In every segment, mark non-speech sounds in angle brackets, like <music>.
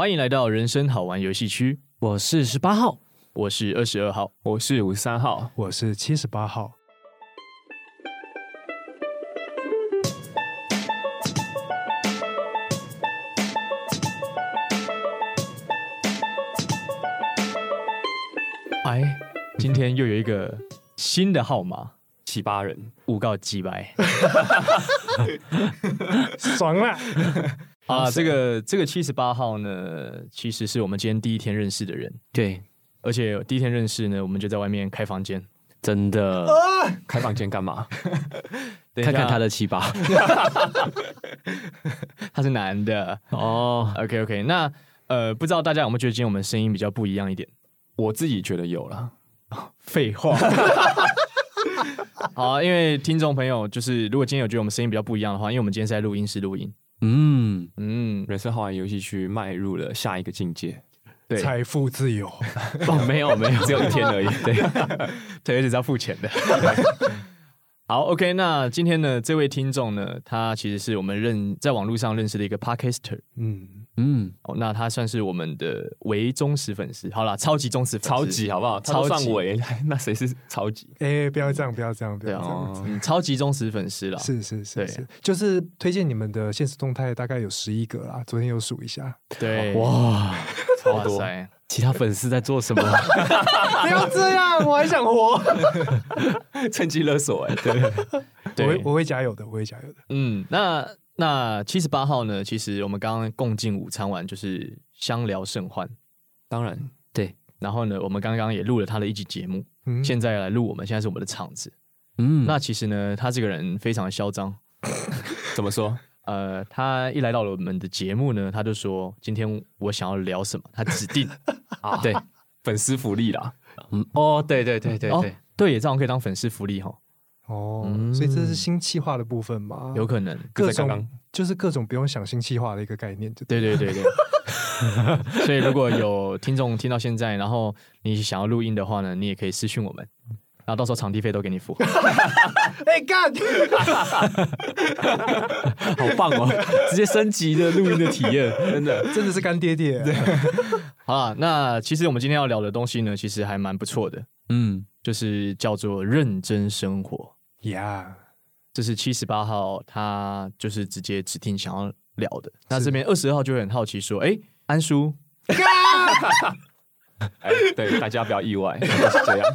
欢迎来到人生好玩游戏区。我是十八号，我是二十二号，我是五十三号，我是七十八号。哎，今天又有一个新的号码，七八人，五告几百，<laughs> 爽了。啊，这个这个七十八号呢，其实是我们今天第一天认识的人。对，而且第一天认识呢，我们就在外面开房间，真的。开房间干嘛？看看他的七八，他是男的哦。Oh. OK OK，那呃，不知道大家有没有觉得今天我们声音比较不一样一点？我自己觉得有了。废话。<laughs> 好啊，因为听众朋友就是，如果今天有觉得我们声音比较不一样的话，因为我们今天是在录音室录音。嗯。嗯，人生好玩游戏区迈入了下一个境界，对，财富自由。哦，没有没有，只有一天而已，对，<laughs> 对，而且是要付钱的。<laughs> 好，OK，那今天呢，这位听众呢，他其实是我们认在网络上认识的一个 Podcaster，嗯。嗯，哦，那他算是我们的唯忠实粉丝。好了，超级忠实粉丝，超级好不好？超算唯，<laughs> 那谁是超级？哎、欸，不要这样，不要这样，不要这样。哦嗯、超级忠实粉丝了，是是是是，就是推荐你们的现实动态，大概有十一个啦。昨天有数一下，对，哇，超多。其他粉丝在做什么？<laughs> 不要这样，我还想活，<laughs> 趁机勒索哎。对，对我会我会加油的，我会加油的。嗯，那。那七十八号呢？其实我们刚刚共进午餐完，就是相聊甚欢。当然，对。然后呢，我们刚刚也录了他的一集节目。嗯。现在来录，我们现在是我们的场子。嗯。那其实呢，他这个人非常的嚣张。<laughs> 怎么说？呃，他一来到了我们的节目呢，他就说：“今天我想要聊什么？”他指定 <laughs> 啊，对，粉丝福利啦。嗯。哦，对对对对对，哦、对，也这样可以当粉丝福利哈。哦，所以这是新企划的部分吗？有可能，各种就是各种不用想新企划的一个概念，对对对对。<laughs> 所以如果有听众听到现在，然后你想要录音的话呢，你也可以私讯我们，然后到时候场地费都给你付。<laughs> 哎干，<laughs> 好棒哦！直接升级的录音的体验，<laughs> 真的真的是干爹爹。好了，那其实我们今天要聊的东西呢，其实还蛮不错的，嗯，就是叫做认真生活。呀，这是七十八号，他就是直接指定想要聊的。那这边二十二号就会很好奇说：“哎，安叔，哎，对，大家不要意外，<laughs> 是这样。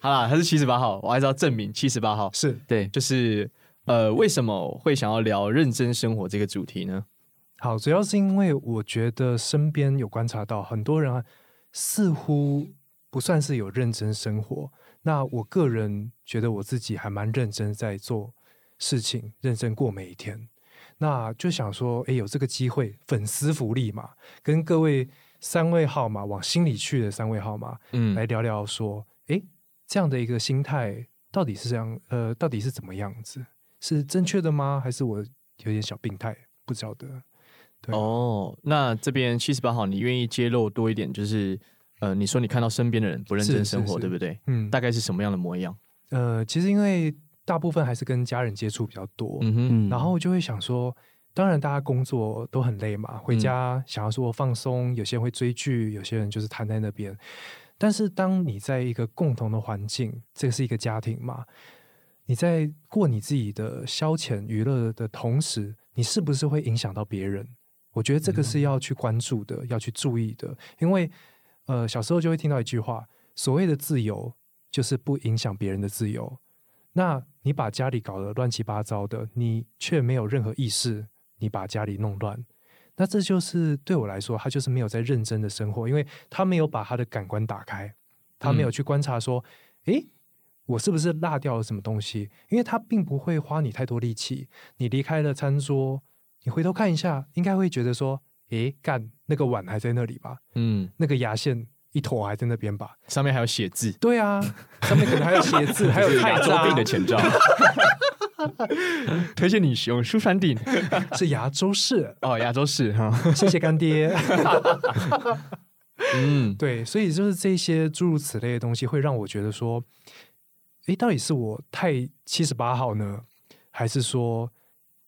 好啦，他是七十八号，我还是要证明七十八号是对，就是呃，为什么会想要聊认真生活这个主题呢？好，主要是因为我觉得身边有观察到很多人似乎不算是有认真生活。那我个人觉得我自己还蛮认真在做事情，认真过每一天。那就想说，哎，有这个机会，粉丝福利嘛，跟各位三位号码往心里去的三位号码，嗯，来聊聊说，哎，这样的一个心态到底是这样，呃，到底是怎么样子？是正确的吗？还是我有点小病态？不晓得。对哦，那这边七十八号，你愿意揭露多一点，就是。呃，你说你看到身边的人不认真生活，对不对？嗯，大概是什么样的模样？呃，其实因为大部分还是跟家人接触比较多，嗯哼，然后就会想说，当然大家工作都很累嘛，回家想要说放松，有些人会追剧，有些人就是瘫在那边。但是当你在一个共同的环境，这是一个家庭嘛，你在过你自己的消遣娱乐的同时，你是不是会影响到别人？我觉得这个是要去关注的，嗯、要去注意的，因为。呃，小时候就会听到一句话：所谓的自由，就是不影响别人的自由。那你把家里搞得乱七八糟的，你却没有任何意识，你把家里弄乱，那这就是对我来说，他就是没有在认真的生活，因为他没有把他的感官打开，他没有去观察说，诶、嗯，我是不是落掉了什么东西？因为他并不会花你太多力气。你离开了餐桌，你回头看一下，应该会觉得说。诶，干那个碗还在那里吧？嗯，那个牙线一坨还在那边吧？上面还有写字。对啊，上面可能还有写字，<laughs> 还有牙周病的前兆。<laughs> 推荐你使用舒山定，<laughs> 是牙周氏哦，牙周氏哈，谢谢干爹。<laughs> 嗯，对，所以就是这些诸如此类的东西，会让我觉得说，诶，到底是我太七十八号呢，还是说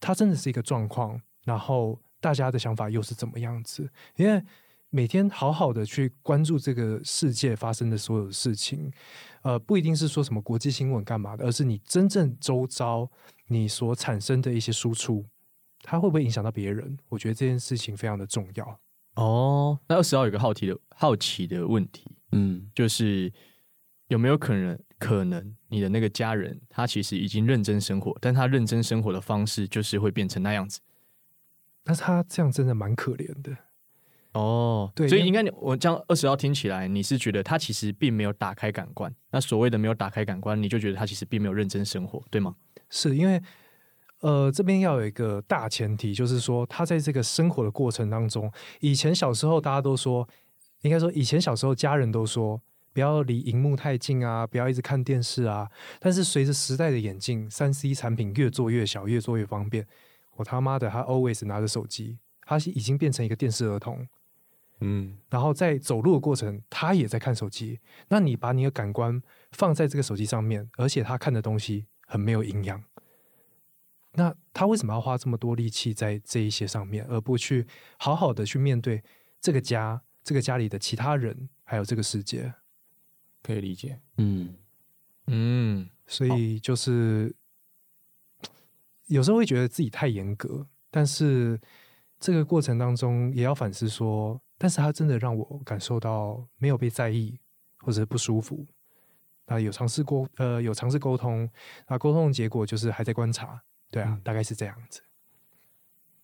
他真的是一个状况？然后。大家的想法又是怎么样子？因为每天好好的去关注这个世界发生的所有事情，呃，不一定是说什么国际新闻干嘛的，而是你真正周遭你所产生的一些输出，它会不会影响到别人？我觉得这件事情非常的重要。哦，那二十号有个好奇的好奇的问题，嗯，就是有没有可能，可能你的那个家人他其实已经认真生活，但他认真生活的方式就是会变成那样子？但是他这样真的蛮可怜的。哦，对，所以应该我这样二十号听起来，你是觉得他其实并没有打开感官。那所谓的没有打开感官，你就觉得他其实并没有认真生活，对吗？是因为，呃，这边要有一个大前提，就是说他在这个生活的过程当中，以前小时候大家都说，应该说以前小时候家人都说不要离荧幕太近啊，不要一直看电视啊。但是随着时代的演进，三 C 产品越做越小，越做越方便，我他妈的，他 always 拿着手机，他已经变成一个电视儿童。嗯，然后在走路的过程，他也在看手机。那你把你的感官放在这个手机上面，而且他看的东西很没有营养。那他为什么要花这么多力气在这一些上面，而不去好好的去面对这个家、这个家里的其他人，还有这个世界？可以理解。嗯嗯，所以就是有时候会觉得自己太严格，但是这个过程当中也要反思说。但是他真的让我感受到没有被在意，或者是不舒服。那有尝试过，呃，有尝试沟通，那沟通的结果就是还在观察。对啊，嗯、大概是这样子。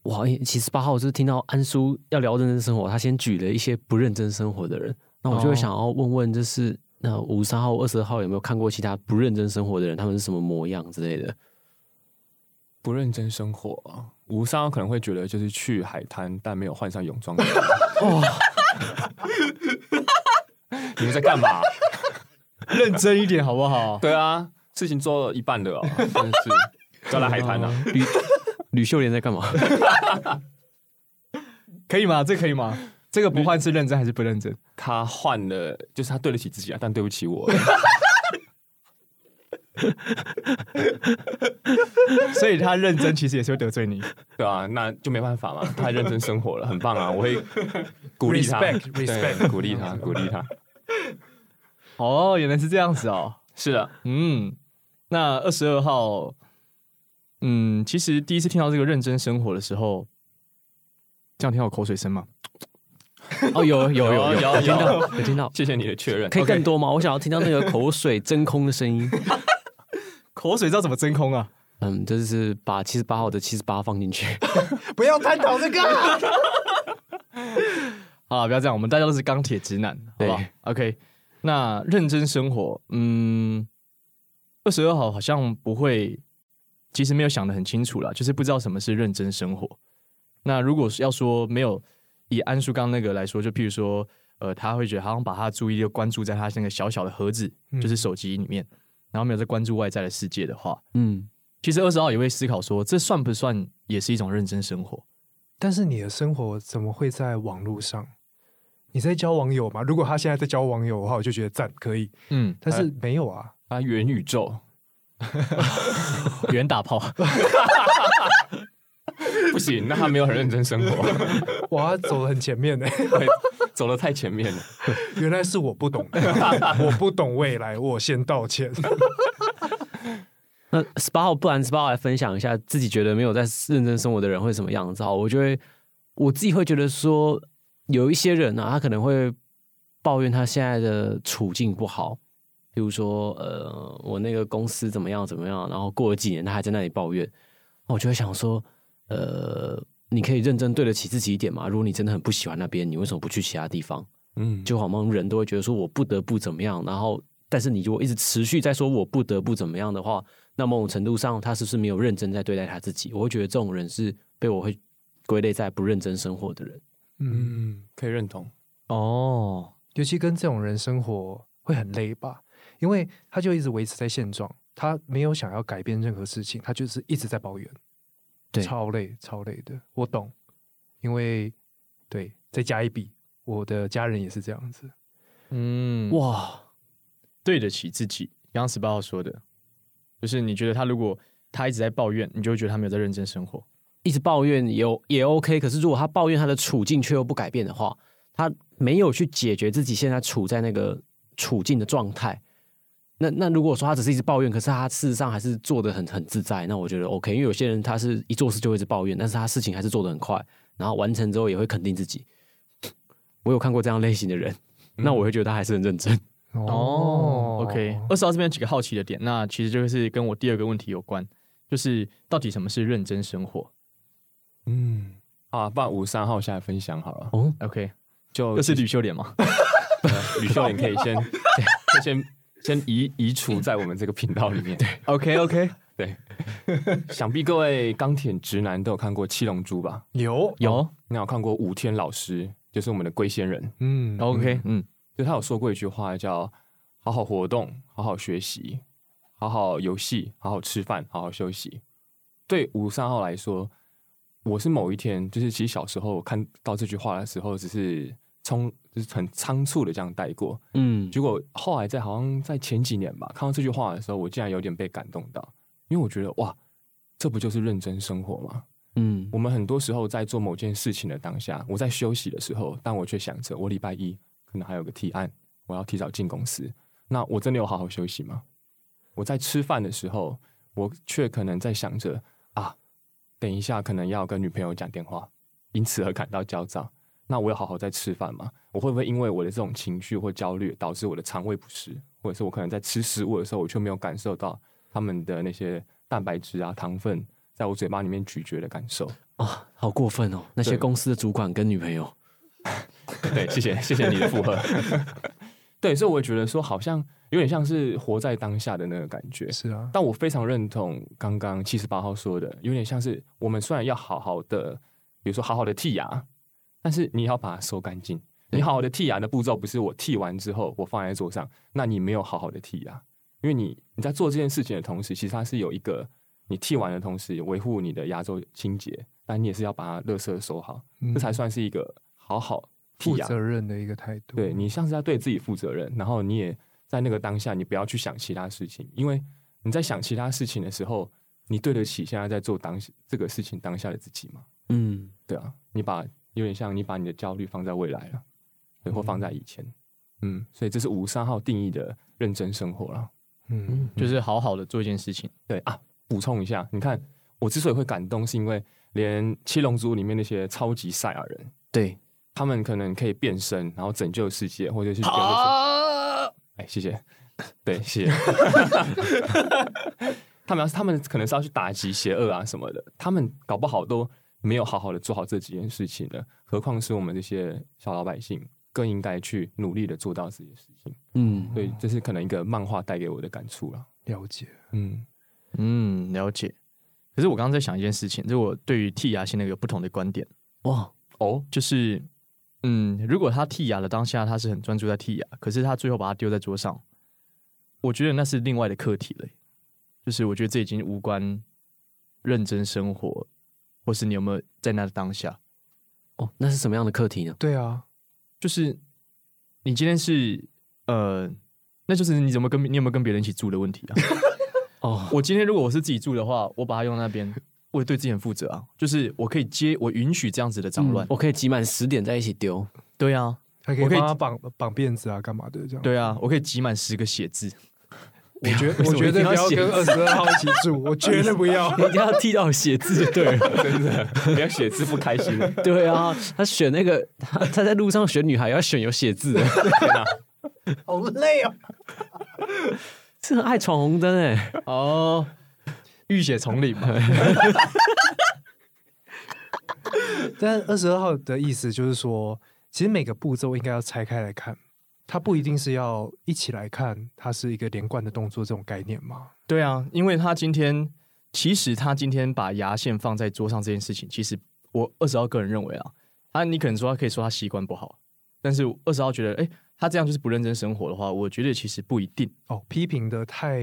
哇，七十八号就是听到安叔要聊认真生活，他先举了一些不认真生活的人，那我就会想要问问，就是那五十三号、二十二号有没有看过其他不认真生活的人？他们是什么模样之类的？不认真生活啊，五十三号可能会觉得就是去海滩，但没有换上泳装。哇！<laughs> 你们在干嘛？认真一点好不好？对啊，事情做了一半的哦，真是，要来海滩啊！吕吕秀莲在干嘛？可以吗？这可以吗？这个不换是认真还是不认真？他换了，就是他对得起自己啊，但对不起我。<laughs> 所以他认真其实也是会得罪你，对啊，那就没办法嘛，他还认真生活了，很棒啊！我会鼓励他，respect，鼓励他，<laughs> 鼓励他。哦，原来是这样子哦。是的，嗯，那二十二号，嗯，其实第一次听到这个认真生活的时候，这样听到口水声吗？哦，有有有有有听到，有听到，谢谢你的确认。可以更多吗？我想要听到那个口水真空的声音。口水知道怎么真空啊？嗯，就是把七十八号的七十八放进去。<laughs> 不要探讨这个。<laughs> 好，不要这样，我们大家都是钢铁直男，好吧？OK，那认真生活，嗯，二十二号好像不会，其实没有想的很清楚啦，就是不知道什么是认真生活。那如果是要说没有以安叔刚那个来说，就譬如说，呃，他会觉得好像把他的注意力关注在他那个小小的盒子，嗯、就是手机里面。然后没有在关注外在的世界的话，嗯，其实二十号也会思考说，这算不算也是一种认真生活？但是你的生活怎么会在网络上？你在交网友吗？如果他现在在交网友的话，我就觉得赞可以，嗯，但是没有啊，啊元宇宙，<laughs> 元打炮 <laughs> <laughs> <laughs> 不行，那他没有很认真生活，<laughs> 哇，走的很前面呢。走的太前面了，<laughs> 原来是我不懂，我不懂未来，我先道歉。那十八号，不然十八号来分享一下自己觉得没有在认真生活的人会什么样子？好，我就会我自己会觉得说，有一些人啊，他可能会抱怨他现在的处境不好，比如说呃，我那个公司怎么样怎么样，然后过了几年他还在那里抱怨，我就会想说，呃。你可以认真对得起自己一点吗？如果你真的很不喜欢那边，你为什么不去其他地方？嗯，就好像人都会觉得说我不得不怎么样，然后但是你如果一直持续在说我不得不怎么样的话，那某种程度上他是不是没有认真在对待他自己？我会觉得这种人是被我会归类在不认真生活的人。嗯，可以认同哦，尤其跟这种人生活会很累吧？因为他就一直维持在现状，他没有想要改变任何事情，他就是一直在抱怨。对，超累，超累的，我懂，因为对，再加一笔，我的家人也是这样子。嗯，哇，对得起自己。刚刚十八号说的，就是你觉得他如果他一直在抱怨，你就会觉得他没有在认真生活。一直抱怨也也 OK，可是如果他抱怨他的处境却又不改变的话，他没有去解决自己现在处在那个处境的状态。那那如果说他只是一直抱怨，可是他事实上还是做的很很自在，那我觉得 OK。因为有些人他是一做事就会一直抱怨，但是他事情还是做的很快，然后完成之后也会肯定自己。我有看过这样类型的人，嗯、那我会觉得他还是很认真。哦，OK。二十号这边有几个好奇的点，那其实就是跟我第二个问题有关，就是到底什么是认真生活？嗯，啊，把五十三号下来分享好了。哦，OK，就这是吕秀莲吗？吕秀莲可以先 <laughs> 先先移移除在我们这个频道里面。<laughs> 对，OK OK，对。想必各位钢铁直男都有看过《七龙珠》吧？有有，你有看过五天老师，就是我们的龟仙人。嗯，OK，嗯，就他有说过一句话，叫“好好活动，好好学习，好好游戏，好好吃饭，好好休息”。对五十三号来说。我是某一天，就是其实小时候看到这句话的时候，只是冲，就是很仓促的这样带过，嗯，结果后来在好像在前几年吧，看到这句话的时候，我竟然有点被感动到，因为我觉得哇，这不就是认真生活吗？嗯，我们很多时候在做某件事情的当下，我在休息的时候，但我却想着我礼拜一可能还有个提案，我要提早进公司，那我真的有好好休息吗？我在吃饭的时候，我却可能在想着啊。等一下，可能要跟女朋友讲电话，因此而感到焦躁。那我有好好在吃饭吗？我会不会因为我的这种情绪或焦虑，导致我的肠胃不适，或者是我可能在吃食物的时候，我却没有感受到他们的那些蛋白质啊、糖分在我嘴巴里面咀嚼的感受啊、哦，好过分哦！那些公司的主管跟女朋友，<laughs> 对，谢谢谢谢你的附和。<laughs> 对，所以我觉得说，好像有点像是活在当下的那个感觉。是啊，但我非常认同刚刚七十八号说的，有点像是我们虽然要好好的，比如说好好的剔牙，但是你要把它收干净。你好好的剔牙的步骤不是我剔完之后我放在桌上，那你没有好好的剔牙，因为你你在做这件事情的同时，其实它是有一个你剔完的同时维护你的牙周清洁，但你也是要把它垃圾收好，嗯、这才算是一个好好。负责任的一个态度，对，你像是在对自己负责任，然后你也在那个当下，你不要去想其他事情，因为你在想其他事情的时候，你对得起现在在做当这个事情当下的自己吗？嗯，对啊，你把有点像你把你的焦虑放在未来了，对，或放在以前，嗯，所以这是五十三号定义的认真生活了，嗯，就是好好的做一件事情，对啊，补充一下，你看我之所以会感动，是因为连七龙珠里面那些超级赛亚人，对。他们可能可以变身，然后拯救世界，或者是救哎，谢谢，<laughs> 对，谢谢。<laughs> 他们要是他们可能是要去打击邪恶啊什么的，他们搞不好都没有好好的做好这几件事情呢。何况是我们这些小老百姓，更应该去努力的做到这些事情。嗯，所以这是可能一个漫画带给我的感触了。了解，嗯嗯，了解。可是我刚刚在想一件事情，就是我对于剔牙现在有不同的观点。哇，哦，就是。嗯，如果他剔牙的当下，他是很专注在剔牙，可是他最后把它丢在桌上，我觉得那是另外的课题了。就是我觉得这已经无关认真生活，或是你有没有在那当下。哦，那是什么样的课题呢？对啊，就是你今天是呃，那就是你怎么跟你有没有跟别人一起住的问题啊？<laughs> 哦，我今天如果我是自己住的话，我把它用那边。我也对自己很负责啊，就是我可以接，我允许这样子的脏乱，我可以挤满十点在一起丢。对啊，还可以帮他绑绑辫子啊，干嘛的这样？对啊，我可以挤满十个写字。我觉得，我绝对不要跟二十二号一起住，<laughs> 我绝对不要，一定要剃到写字。对，<laughs> 真的，不要写字不开心。<laughs> 对啊，他选那个，他他在路上选女孩要选有写字的。好累哦，是很爱闯红灯哎。哦。浴血丛林嘛，但二十二号的意思就是说，其实每个步骤应该要拆开来看，它不一定是要一起来看，它是一个连贯的动作这种概念吗？对啊，因为他今天其实他今天把牙线放在桌上这件事情，其实我二十号个人认为啊，他你可能说他可以说他习惯不好，但是二十号觉得，哎，他这样就是不认真生活的话，我觉得其实不一定哦，批评的太。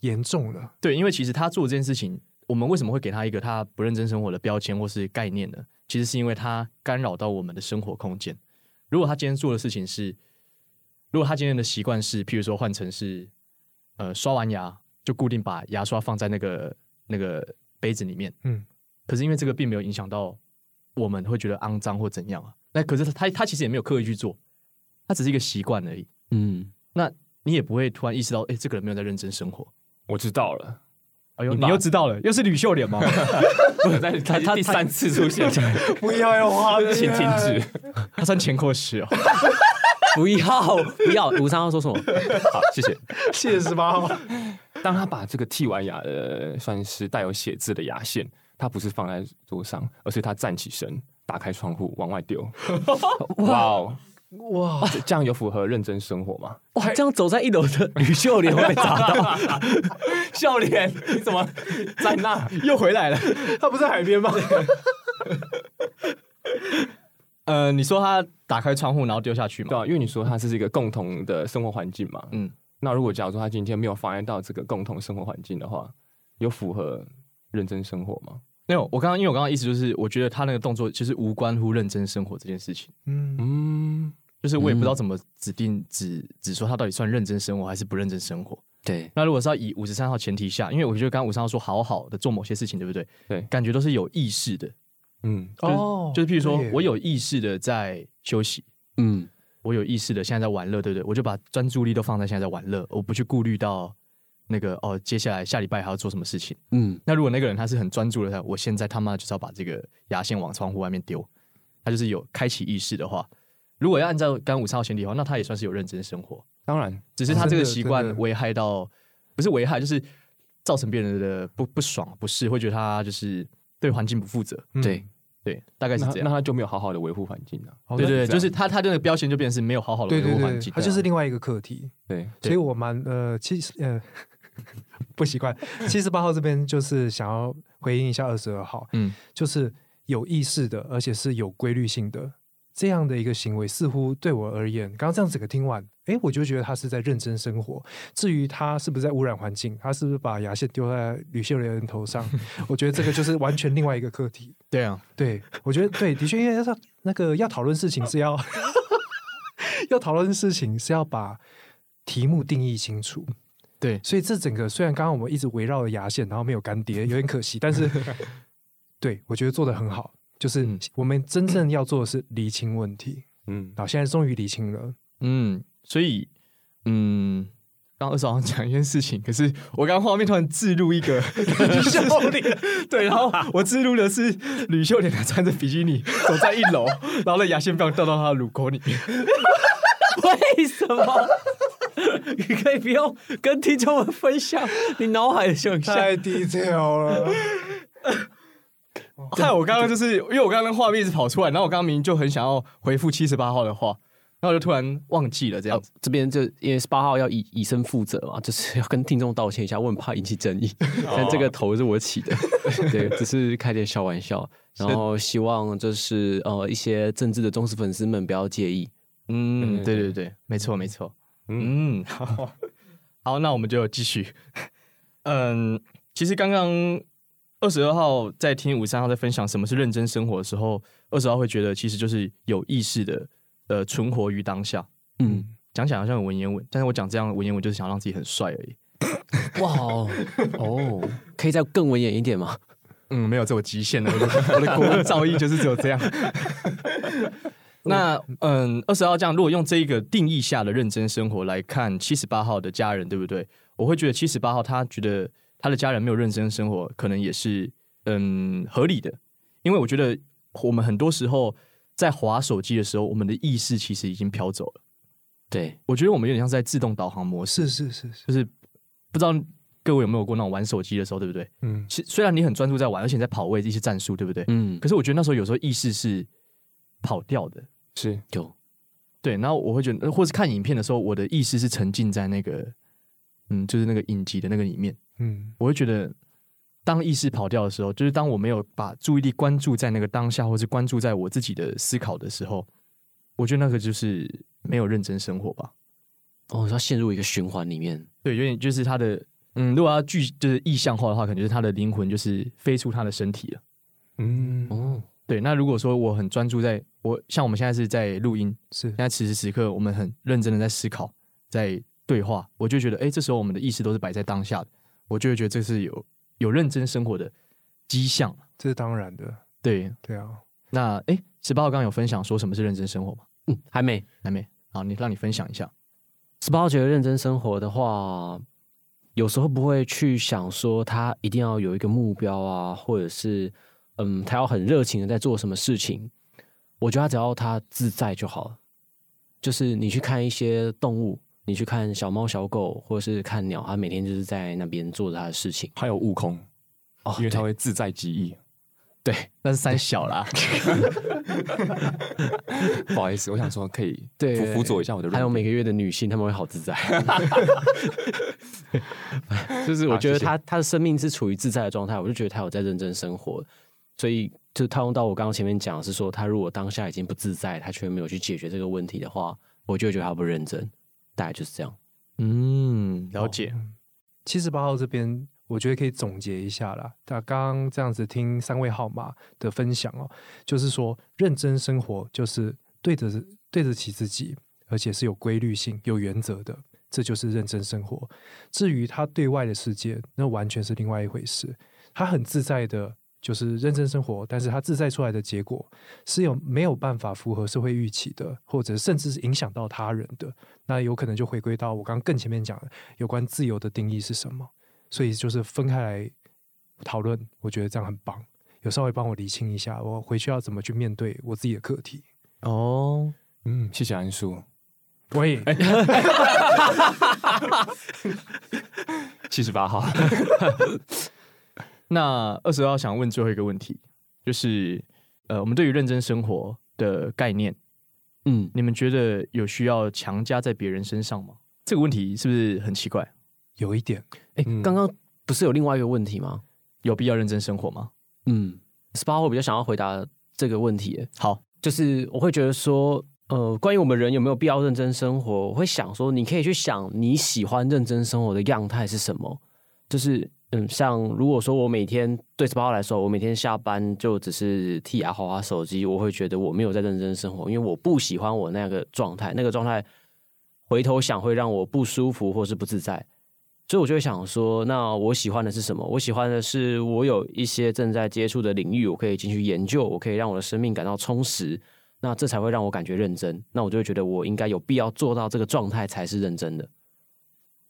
严重了，对，因为其实他做这件事情，我们为什么会给他一个他不认真生活的标签或是概念呢？其实是因为他干扰到我们的生活空间。如果他今天做的事情是，如果他今天的习惯是，譬如说换成是，呃，刷完牙就固定把牙刷放在那个那个杯子里面，嗯，可是因为这个并没有影响到我们会觉得肮脏或怎样啊。那可是他他他其实也没有刻意去做，他只是一个习惯而已。嗯，那你也不会突然意识到，哎，这个人没有在认真生活。我知道了，哎呦，你，你又知道了，又是吕秀莲吗？<laughs> 他他第三次出现，<laughs> 不要要花，请停止。他算前科时哦，<laughs> 不要不要，吴三号说什么？<laughs> 好，谢谢，谢谢十八号。当他把这个剃完牙的，算是带有血渍的牙线，他不是放在桌上，而是他站起身。打开窗户往外丢，<laughs> 哇哦哇！这样有符合认真生活吗？哇，这样走在一楼的吕秀莲会被砸到。秀莲，你怎么在那？又回来了？他不在海边吗？呃，你说他打开窗户然后丢下去嘛？对啊，因为你说他是一个共同的生活环境嘛。嗯，那如果假如说他今天没有妨碍到这个共同生活环境的话，有符合认真生活吗？没有，我刚刚因为我刚刚意思就是，我觉得他那个动作其实无关乎认真生活这件事情。嗯嗯，就是我也不知道怎么指定指指说他到底算认真生活还是不认真生活。对，那如果是要以五十三号前提下，因为我觉得刚刚五十三号说好好的做某些事情，对不对？对，感觉都是有意识的。嗯，哦，就是譬如说我有意识的在休息，嗯，我有意识的现在在玩乐，对不对？我就把专注力都放在现在在玩乐，我不去顾虑到。那个哦，接下来下礼拜还要做什么事情？嗯，那如果那个人他是很专注的，他我现在他妈就是要把这个牙线往窗户外面丢，他就是有开启意识的话，如果要按照刚五三号前提的话，那他也算是有认真生活。当然，只是他这个习惯危害到，不是危害，就是造成别人的不不爽、不适，会觉得他就是对环境不负责。嗯、对对，大概是这样。那他就没有好好的维护环境了。对对对，就是他他这个标签就变成是没有好好的维护环境，他就是另外一个课题。对，所以我蛮呃，其实呃。<laughs> 不习惯，七十八号这边就是想要回应一下二十二号，嗯，就是有意识的，而且是有规律性的这样的一个行为，似乎对我而言，刚刚这样整个听完，哎，我就觉得他是在认真生活。至于他是不是在污染环境，他是不是把牙线丢在吕秀莲人头上，我觉得这个就是完全另外一个课题。对啊，对，我觉得对，的确，因为要那个要讨论事情是要 <laughs> 要讨论事情是要把题目定义清楚。对，所以这整个虽然刚刚我们一直围绕着牙线，然后没有干爹，有点可惜。但是，<laughs> 对我觉得做得很好，就是我们真正要做的是厘清问题。嗯，然后现在终于厘清了。嗯，所以，嗯，刚二十号讲一件事情，可是我刚刚画面突然置入一个 <laughs> 吕秀莲，<laughs> 对，然后我置入的是吕秀莲穿着比基尼走在一楼，然后那牙线棒掉到她的乳沟里面。<laughs> 为什么？你可以不用跟听众们分享你脑海的想象，太 detail 了。害我刚刚就是因为我刚刚画面一直跑出来，然后我刚刚明明就很想要回复七十八号的话，然后就突然忘记了这样。这边就因为十八号要以以身负责嘛，就是要跟听众道歉一下，我很怕引起争议。<laughs> 但这个头是我起的，<laughs> 对，只是开点小玩笑，然后希望就是呃一些政治的忠实粉丝们不要介意。嗯，对对对，没错没错。嗯，好，好，那我们就继续。<laughs> 嗯，其实刚刚二十二号在听五三号在分享什么是认真生活的时候，二十号会觉得其实就是有意识的呃存活于当下。嗯，讲起来好像很文言文，但是我讲这样的文言文就是想让自己很帅而已。哇哦，哦，可以再更文言一点吗？嗯，没有这我极限了，我的我的国文造诣就是只有这样。<laughs> 那嗯，二十号这样，如果用这一个定义下的认真生活来看七十八号的家人，对不对？我会觉得七十八号他觉得他的家人没有认真生活，可能也是嗯合理的，因为我觉得我们很多时候在滑手机的时候，我们的意识其实已经飘走了。对，我觉得我们有点像在自动导航模式，是是是，是，就是不知道各位有没有过那种玩手机的时候，对不对？嗯，其虽然你很专注在玩，而且在跑位一些战术，对不对？嗯，可是我觉得那时候有时候意识是跑掉的。是。有，对，然后我会觉得，或是看影片的时候，我的意识是沉浸在那个，嗯，就是那个影集的那个里面，嗯，我会觉得，当意识跑掉的时候，就是当我没有把注意力关注在那个当下，或是关注在我自己的思考的时候，我觉得那个就是没有认真生活吧。哦，他陷入一个循环里面，对，有点就是他的，嗯，如果要具就是意象化的话，可能就是他的灵魂就是飞出他的身体了，嗯，哦。对，那如果说我很专注在，我像我们现在是在录音，是现在此时此刻我们很认真的在思考，在对话，我就觉得，哎，这时候我们的意识都是摆在当下的，我就会觉得这是有有认真生活的迹象，这是当然的。对对啊，那哎，十八号刚刚有分享说什么是认真生活吗？嗯，还没，还没。好，你让你分享一下。十八号觉得认真生活的话，有时候不会去想说他一定要有一个目标啊，或者是嗯，他要很热情的在做什么事情。我觉得他只要他自在就好了。就是你去看一些动物，你去看小猫小狗，或者是看鸟，它每天就是在那边做着它的事情。还有悟空哦，因为它会自在极意。对，那是三小啦。<laughs> 不好意思，我想说可以 <laughs> 对辅辅佐一下我的。还有每个月的女性，他们会好自在。<laughs> 就是我觉得他他的生命是处于自在的状态，我就觉得他有在认真生活。所以就套用到我刚刚前面讲的是说，他如果当下已经不自在，他却没有去解决这个问题的话，我就会觉得他不认真。大概就是这样。嗯，了解。七十八号这边。我觉得可以总结一下啦。那刚刚这样子听三位号码的分享哦，就是说认真生活就是对得对得起自己，而且是有规律性、有原则的，这就是认真生活。至于他对外的世界，那完全是另外一回事。他很自在的，就是认真生活，但是他自在出来的结果是有没有办法符合社会预期的，或者甚至是影响到他人的，那有可能就回归到我刚刚更前面讲的有关自由的定义是什么。所以就是分开来讨论，我觉得这样很棒。有稍微帮我理清一下，我回去要怎么去面对我自己的课题。哦，嗯，谢谢安叔。喂，<laughs> 七十八号。那二十号想问最后一个问题，就是呃，我们对于认真生活的概念，嗯，你们觉得有需要强加在别人身上吗？这个问题是不是很奇怪？有一点，哎、欸，刚刚不是有另外一个问题吗？有必要认真生活吗？嗯，，SPA 我比较想要回答这个问题。好，就是我会觉得说，呃，关于我们人有没有必要认真生活，我会想说，你可以去想你喜欢认真生活的样态是什么。就是，嗯，像如果说我每天对十八号来说，我每天下班就只是替牙、滑滑手机，我会觉得我没有在认真生活，因为我不喜欢我那个状态，那个状态回头想会让我不舒服或是不自在。所以我就会想说，那我喜欢的是什么？我喜欢的是我有一些正在接触的领域，我可以进去研究，我可以让我的生命感到充实，那这才会让我感觉认真。那我就会觉得我应该有必要做到这个状态才是认真的。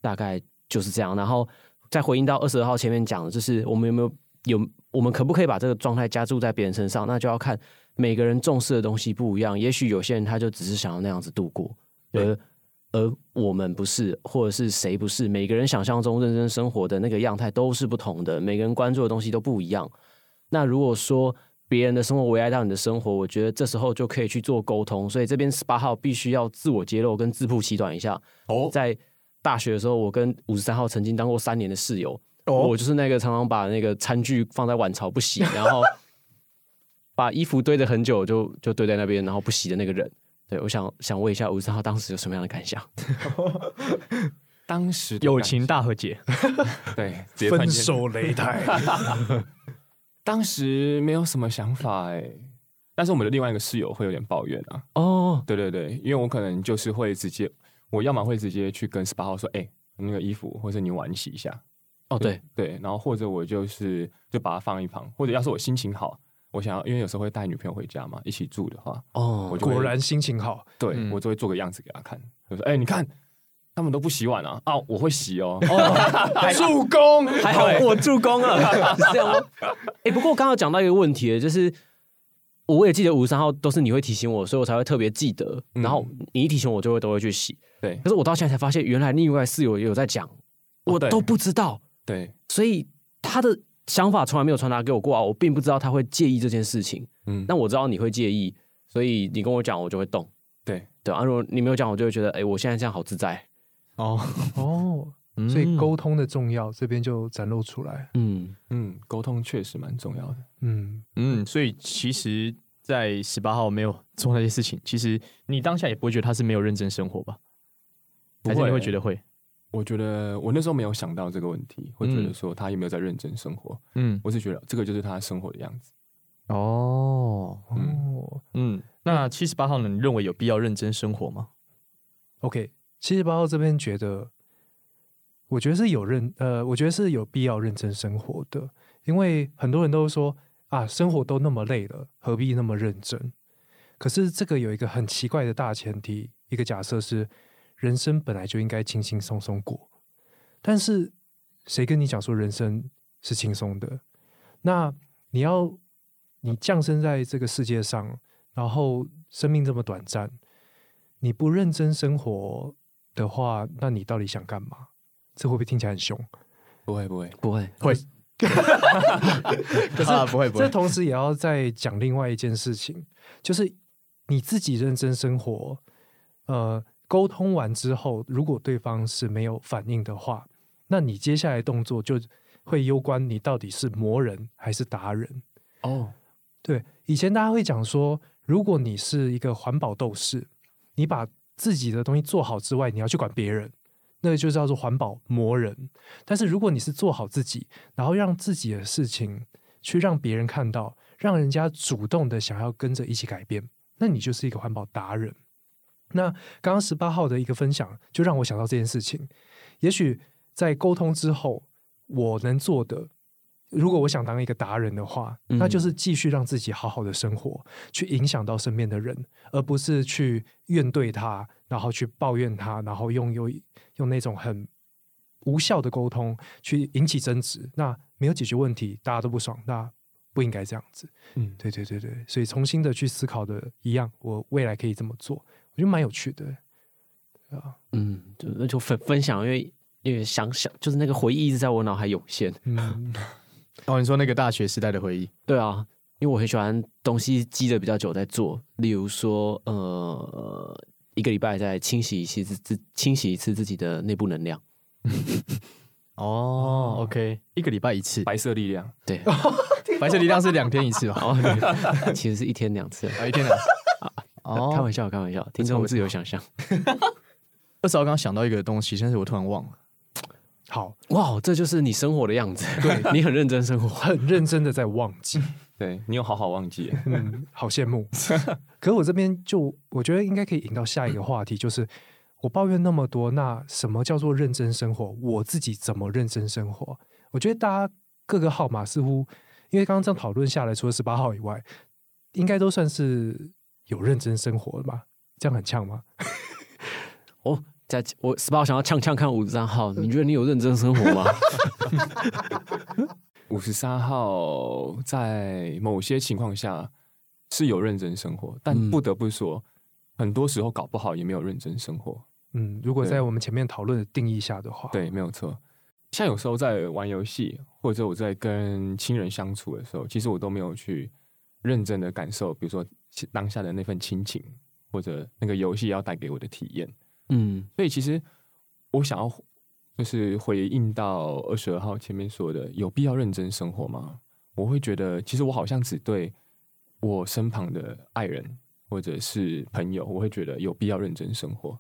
大概就是这样。然后再回应到二十二号前面讲的，就是我们有没有有我们可不可以把这个状态加注在别人身上？那就要看每个人重视的东西不一样。也许有些人他就只是想要那样子度过。而。而我们不是，或者是谁不是？每个人想象中认真生活的那个样态都是不同的，每个人关注的东西都不一样。那如果说别人的生活危害到你的生活，我觉得这时候就可以去做沟通。所以这边十八号必须要自我揭露跟自曝其短一下。哦，在大学的时候，我跟五十三号曾经当过三年的室友。哦，我就是那个常常把那个餐具放在碗槽不洗，然后 <laughs> 把衣服堆着很久就就堆在那边，然后不洗的那个人。对，我想想问一下五十三号当时有什么样的感想？<laughs> 当时友情大和解，<laughs> 对，分手擂台。当时没有什么想法哎，但是我们的另外一个室友会有点抱怨啊。哦，对对对，因为我可能就是会直接，我要么会直接去跟十八号说，哎，那个衣服或者你碗洗一下。哦，对对，然后或者我就是就把它放一旁，或者要是我心情好。我想要，因为有时候会带女朋友回家嘛，一起住的话，哦，我就果然心情好。对，嗯、我就会做个样子给她看，就说：“哎、欸，你看，他们都不洗碗啊，啊，我会洗哦。哦”助攻，还好我助攻了，<laughs> 是这样吗？哎、欸，不过刚刚讲到一个问题，就是我也记得五十三号都是你会提醒我，所以我才会特别记得。嗯、然后你一提醒我，就会都会去洗。对，可是我到现在才发现，原来另外室友也有在讲，我都不知道。对，所以他的。想法从来没有传达给我过啊，我并不知道他会介意这件事情。嗯，但我知道你会介意，所以你跟我讲，我就会动。对对啊，如果你没有讲，我就会觉得，哎、欸，我现在这样好自在。哦 <laughs> 哦，所以沟通的重要，这边就展露出来。嗯嗯，沟通确实蛮重要的。嗯嗯，所以其实，在十八号没有做那些事情，其实你当下也不会觉得他是没有认真生活吧？不会，还是你会觉得会？我觉得我那时候没有想到这个问题，会觉得说他有没有在认真生活。嗯，我是觉得这个就是他生活的样子。哦哦嗯，那七十八号呢？你认为有必要认真生活吗？OK，七十八号这边觉得，我觉得是有认呃，我觉得是有必要认真生活的，因为很多人都说啊，生活都那么累了，何必那么认真？可是这个有一个很奇怪的大前提，一个假设是，人生本来就应该轻轻松松过。但是谁跟你讲说人生是轻松的？那你要你降生在这个世界上，然后生命这么短暂，你不认真生活的话，那你到底想干嘛？这会不会听起来很凶？不会，不会，不会，会。<laughs> 可是、啊、不会，不会。这同时也要再讲另外一件事情，就是你自己认真生活，呃，沟通完之后，如果对方是没有反应的话，那你接下来动作就会攸关你到底是磨人还是达人。哦，对，以前大家会讲说，如果你是一个环保斗士，你把自己的东西做好之外，你要去管别人。那个就叫做环保磨人，但是如果你是做好自己，然后让自己的事情去让别人看到，让人家主动的想要跟着一起改变，那你就是一个环保达人。那刚刚十八号的一个分享，就让我想到这件事情。也许在沟通之后，我能做的。如果我想当一个达人的话，那就是继续让自己好好的生活，嗯、去影响到身边的人，而不是去怨怼他，然后去抱怨他，然后用用用那种很无效的沟通去引起争执，那没有解决问题，大家都不爽，那不应该这样子。嗯，对对对对，所以重新的去思考的一样，我未来可以这么做，我觉得蛮有趣的。啊，嗯，就那就分分享，因为因为想想，就是那个回忆一直在我脑海涌现。嗯。哦，你说那个大学时代的回忆？对啊，因为我很喜欢东西积的比较久再做，例如说，呃，一个礼拜再清洗一次自自清洗一次自己的内部能量。<laughs> 哦，OK，一个礼拜一次，白色力量，对，<laughs> 白色力量是两天一次吧？哦，<laughs> 其实是一天两次，啊，一天两次。哦，开玩笑，开玩笑，听众自由想象。二十号刚刚想到一个东西，但是我突然忘了。好哇，这就是你生活的样子。对，<laughs> 你很认真生活，很认真的在忘记。<laughs> 对，你有好好忘记，嗯，好羡慕。<laughs> 可是我这边就我觉得应该可以引到下一个话题，就是我抱怨那么多，那什么叫做认真生活？我自己怎么认真生活？我觉得大家各个号码似乎，因为刚刚这样讨论下来，除了十八号以外，应该都算是有认真生活的吧？这样很呛吗？哦。在我十八号想要呛呛看五十三号，你觉得你有认真生活吗？<laughs> 五十三号在某些情况下是有认真生活，但不得不说，很多时候搞不好也没有认真生活。嗯，如果在我们前面讨论的定义下的话，对，没有错。像有时候在玩游戏，或者我在跟亲人相处的时候，其实我都没有去认真的感受，比如说当下的那份亲情，或者那个游戏要带给我的体验。嗯，所以其实我想要就是回应到二十二号前面说的，有必要认真生活吗？我会觉得，其实我好像只对我身旁的爱人或者是朋友，我会觉得有必要认真生活。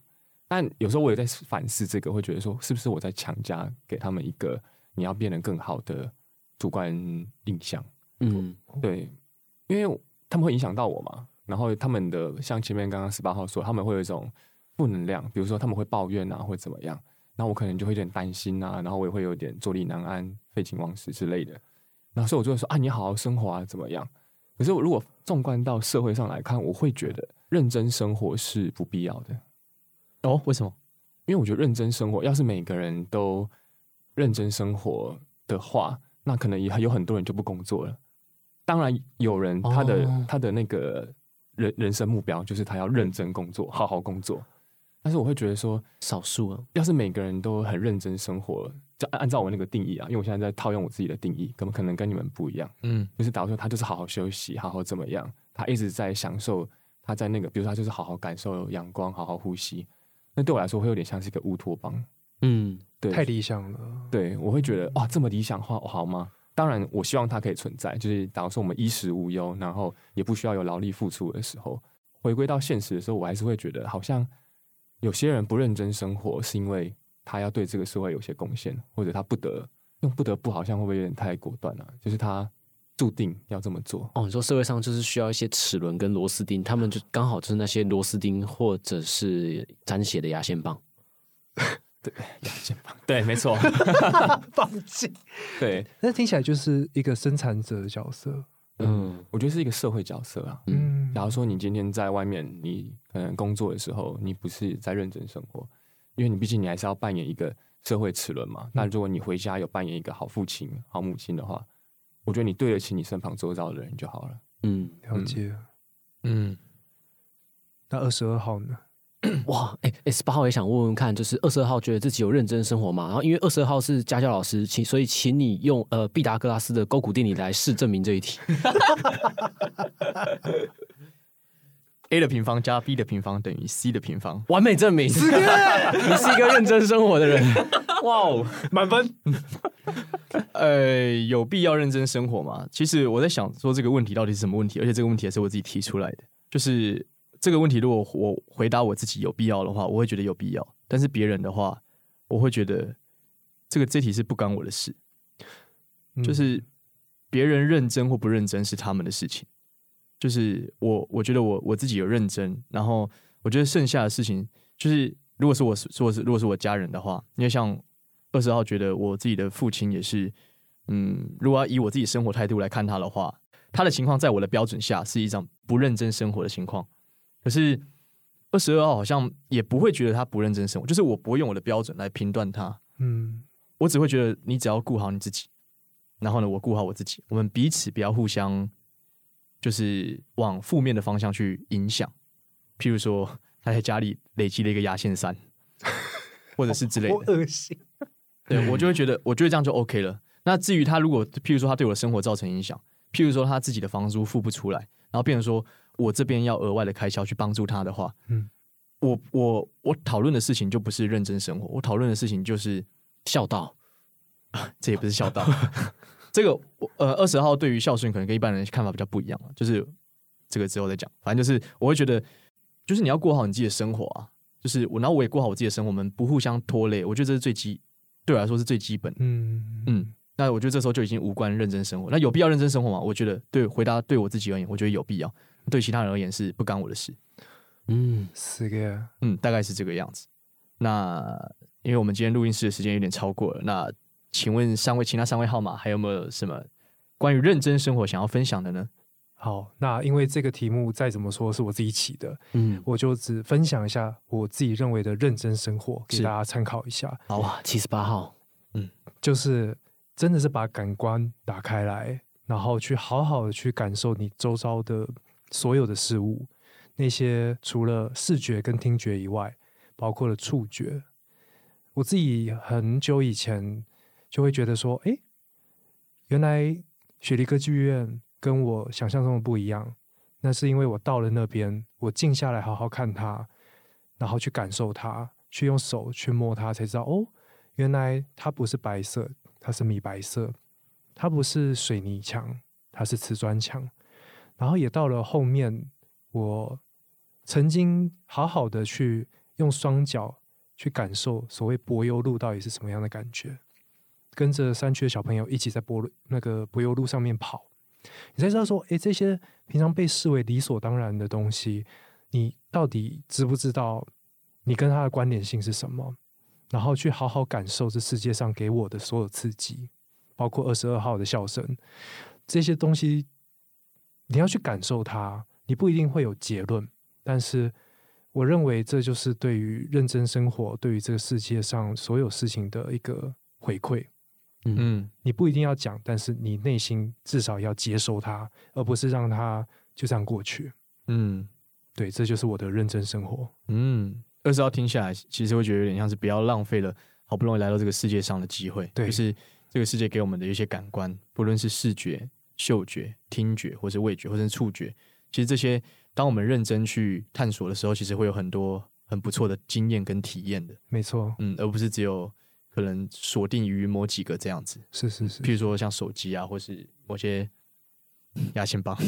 但有时候我也在反思这个，会觉得说，是不是我在强加给他们一个你要变得更好的主观印象？嗯，对，因为他们会影响到我嘛。然后他们的像前面刚刚十八号说，他们会有一种。负能量，比如说他们会抱怨啊，或怎么样，那我可能就会有点担心啊，然后我也会有点坐立难安、废寝忘食之类的。然后所以我就会说啊，你好好生活啊，怎么样？可是我如果纵观到社会上来看，我会觉得认真生活是不必要的。哦，为什么？因为我觉得认真生活，要是每个人都认真生活的话，那可能也有很多人就不工作了。当然，有人他的、哦、他的那个人人生目标就是他要认真工作，好好工作。但是我会觉得说，少数啊，要是每个人都很认真生活，就按照我那个定义啊，因为我现在在套用我自己的定义，可能可能跟你们不一样，嗯，就是假如说他就是好好休息，好好怎么样，他一直在享受他在那个，比如说他就是好好感受阳光，好好呼吸，那对我来说会有点像是一个乌托邦，嗯，对，太理想了，对，我会觉得哇，这么理想化好吗？当然，我希望它可以存在，就是假如说我们衣食无忧，然后也不需要有劳力付出的时候，回归到现实的时候，我还是会觉得好像。有些人不认真生活，是因为他要对这个社会有些贡献，或者他不得用不得不，好像会不会有点太果断了、啊？就是他注定要这么做。哦，你说社会上就是需要一些齿轮跟螺丝钉，他们就 <laughs> 刚好就是那些螺丝钉，或者是沾血的牙线棒。<laughs> 对，牙线棒，对，没错，<laughs> 放弃，对，那听起来就是一个生产者的角色。嗯，我觉得是一个社会角色啊。嗯，假如说你今天在外面，你可能工作的时候，你不是在认真生活，因为你毕竟你还是要扮演一个社会齿轮嘛。嗯、那如果你回家有扮演一个好父亲、好母亲的话，我觉得你对得起你身旁周遭的人就好了。嗯，了解。嗯，那二十二号呢？<clears throat> 哇，哎、欸，十八号也想问问看，就是二十二号觉得自己有认真生活吗？然后因为二十二号是家教老师，请所以请你用呃毕达哥拉斯的勾股定理来试证明这一题。<laughs> A 的平方加 B 的平方等于 C 的平方，完美证明。你是一个认真生活的人。<laughs> 哇哦，满分。<laughs> 呃，有必要认真生活吗？其实我在想说这个问题到底是什么问题，而且这个问题也是我自己提出来的，就是。这个问题，如果我回答我自己有必要的话，我会觉得有必要；但是别人的话，我会觉得这个这题是不干我的事。就是别人认真或不认真是他们的事情。就是我，我觉得我我自己有认真，然后我觉得剩下的事情，就是如果是我，如果是如果是我家人的话，因为像二十号觉得我自己的父亲也是，嗯，如果要以我自己生活态度来看他的话，他的情况在我的标准下是一种不认真生活的情况。可是二十二号好像也不会觉得他不认真生活，就是我不会用我的标准来评断他。嗯，我只会觉得你只要顾好你自己，然后呢，我顾好我自己，我们彼此不要互相就是往负面的方向去影响。譬如说他在家里累积了一个压线山，或者是之类的，恶心。对，我就会觉得，我觉得这样就 OK 了。那至于他如果譬如说他对我的生活造成影响，譬如说他自己的房租付不出来，然后变成说。我这边要额外的开销去帮助他的话，嗯，我我我讨论的事情就不是认真生活，我讨论的事情就是孝道，<laughs> 这也不是孝道。<laughs> 这个呃，二十号对于孝顺可能跟一般人看法比较不一样，就是这个之后再讲。反正就是我会觉得，就是你要过好你自己的生活啊，就是我然后我也过好我自己的生活，我们不互相拖累，我觉得这是最基，对我来说是最基本。嗯嗯，那我觉得这时候就已经无关认真生活。那有必要认真生活吗？我觉得对，回答对我自己而言，我觉得有必要。对其他人而言是不干我的事，嗯，是的，嗯，大概是这个样子。那因为我们今天录音室的时间有点超过了，那请问三位其他三位号码还有没有什么关于认真生活想要分享的呢？好，那因为这个题目再怎么说是我自己起的，嗯，我就只分享一下我自己认为的认真生活给大家参考一下。好啊，七十八号，嗯，就是真的是把感官打开来，然后去好好的去感受你周遭的。所有的事物，那些除了视觉跟听觉以外，包括了触觉。我自己很久以前就会觉得说，哎，原来雪梨歌剧院跟我想象中的不一样。那是因为我到了那边，我静下来好好看它，然后去感受它，去用手去摸它，才知道哦，原来它不是白色，它是米白色，它不是水泥墙，它是瓷砖墙。然后也到了后面，我曾经好好的去用双脚去感受所谓柏油路到底是什么样的感觉，跟着山区的小朋友一起在柏那个柏油路上面跑，你才知道说，诶，这些平常被视为理所当然的东西，你到底知不知道？你跟它的关联性是什么？然后去好好感受这世界上给我的所有刺激，包括二十二号的笑声，这些东西。你要去感受它，你不一定会有结论，但是我认为这就是对于认真生活，对于这个世界上所有事情的一个回馈。嗯，你不一定要讲，但是你内心至少要接受它，而不是让它就这样过去。嗯，对，这就是我的认真生活。嗯，二十号听起来，其实会觉得有点像是不要浪费了好不容易来到这个世界上的机会，对，就是这个世界给我们的一些感官，不论是视觉。嗅觉、听觉，或是味觉，或者是触觉，其实这些，当我们认真去探索的时候，其实会有很多很不错的经验跟体验的。没错，嗯，而不是只有可能锁定于某几个这样子。是是是，譬如说像手机啊，或是某些牙线棒。<laughs>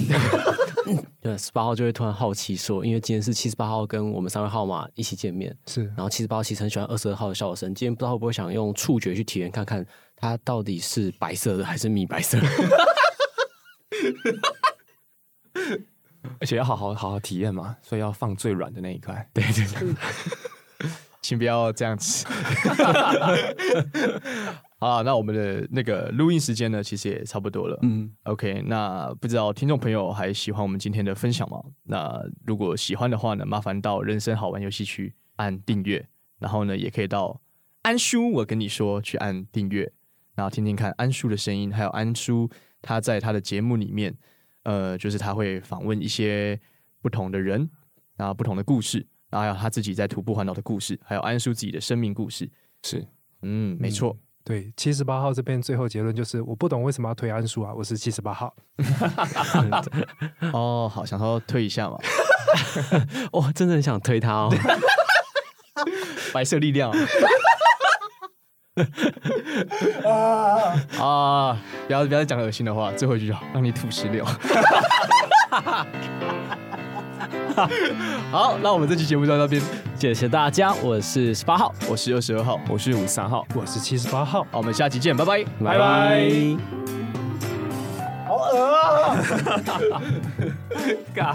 <laughs> 对，十八号就会突然好奇说，因为今天是七十八号跟我们三位号码一起见面，是，然后七十八号其实很喜欢二十二号的笑声，今天不知道会不会想用触觉去体验看看，它到底是白色的还是米白色的。<laughs> 而且要好好好好体验嘛，所以要放最软的那一块。<laughs> 对对对。请不要这样子。<laughs> 好，那我们的那个录音时间呢，其实也差不多了。嗯，OK，那不知道听众朋友还喜欢我们今天的分享吗？那如果喜欢的话呢，麻烦到人生好玩游戏区按订阅，然后呢，也可以到安叔我跟你说去按订阅，然后听听看安叔的声音，还有安叔他在他的节目里面，呃，就是他会访问一些不同的人，然后不同的故事。然后还有他自己在徒步环岛的故事，还有安叔自己的生命故事，是，嗯，没错，对，七十八号这边最后结论就是，我不懂为什么要推安叔啊，我是七十八号，<laughs> 哦，好，想说推一下嘛，<laughs> 哇，真的很想推他哦，<laughs> 白色力量，<laughs> 啊，不要不要再讲恶心的话，最后一句就好，让你吐石榴。<laughs> 好，那我们这期节目就到这边，谢谢大家。我是十八号，我是二十二号，我是五十三号，我是七十八号。好，我们下期见，拜拜，拜拜。好恶啊！<laughs> 干。